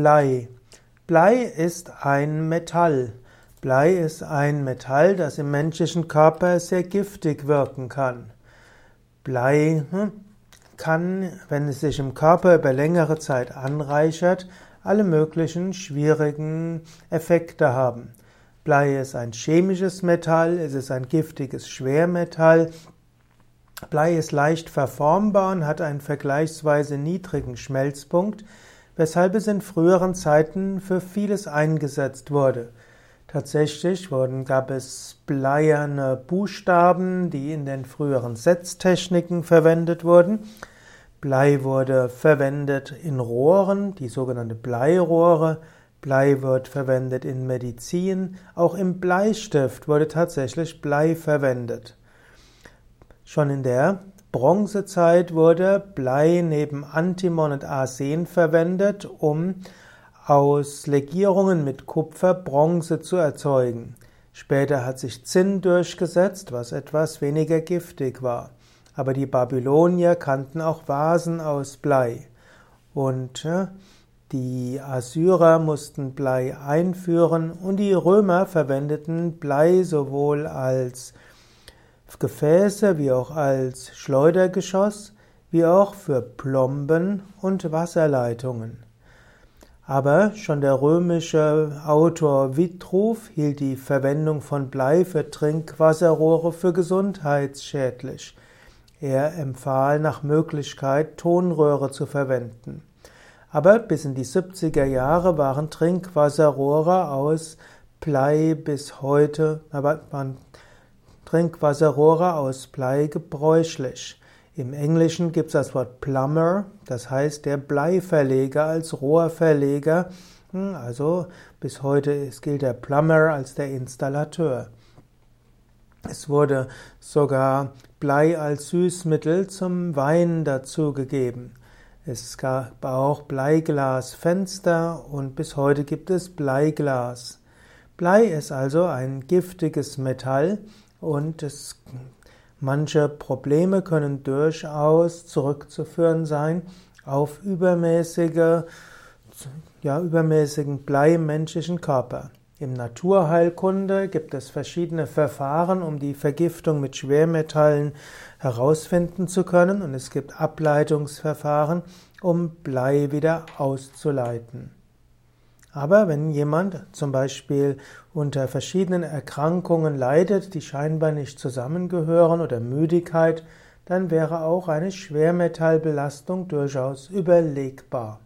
Blei. Blei ist ein Metall. Blei ist ein Metall, das im menschlichen Körper sehr giftig wirken kann. Blei hm, kann, wenn es sich im Körper über längere Zeit anreichert, alle möglichen schwierigen Effekte haben. Blei ist ein chemisches Metall, es ist ein giftiges Schwermetall. Blei ist leicht verformbar und hat einen vergleichsweise niedrigen Schmelzpunkt, weshalb es in früheren Zeiten für vieles eingesetzt wurde. Tatsächlich wurden, gab es bleierne Buchstaben, die in den früheren Setztechniken verwendet wurden. Blei wurde verwendet in Rohren, die sogenannte Bleirohre. Blei wird verwendet in Medizin. Auch im Bleistift wurde tatsächlich Blei verwendet. Schon in der Bronzezeit wurde Blei neben Antimon und Arsen verwendet, um aus Legierungen mit Kupfer Bronze zu erzeugen. Später hat sich Zinn durchgesetzt, was etwas weniger giftig war. Aber die Babylonier kannten auch Vasen aus Blei. Und äh, die Assyrer mussten Blei einführen und die Römer verwendeten Blei sowohl als Gefäße wie auch als Schleudergeschoss, wie auch für Plomben und Wasserleitungen. Aber schon der römische Autor Vitruv hielt die Verwendung von Blei für Trinkwasserrohre für gesundheitsschädlich. Er empfahl nach Möglichkeit Tonröhre zu verwenden. Aber bis in die 70er Jahre waren Trinkwasserrohre aus Blei bis heute, aber waren Trinkwasserrohre aus Blei gebräuchlich. Im Englischen gibt es das Wort Plumber, das heißt der Bleiverleger als Rohrverleger. Hm, also bis heute gilt der Plumber als der Installateur. Es wurde sogar Blei als Süßmittel zum Wein dazugegeben. Es gab auch Bleiglasfenster und bis heute gibt es Bleiglas. Blei ist also ein giftiges Metall und es Manche Probleme können durchaus zurückzuführen sein auf übermäßige, ja, übermäßigen Blei im menschlichen Körper. Im Naturheilkunde gibt es verschiedene Verfahren, um die Vergiftung mit Schwermetallen herausfinden zu können, und es gibt Ableitungsverfahren, um Blei wieder auszuleiten. Aber wenn jemand zum Beispiel unter verschiedenen Erkrankungen leidet, die scheinbar nicht zusammengehören oder Müdigkeit, dann wäre auch eine Schwermetallbelastung durchaus überlegbar.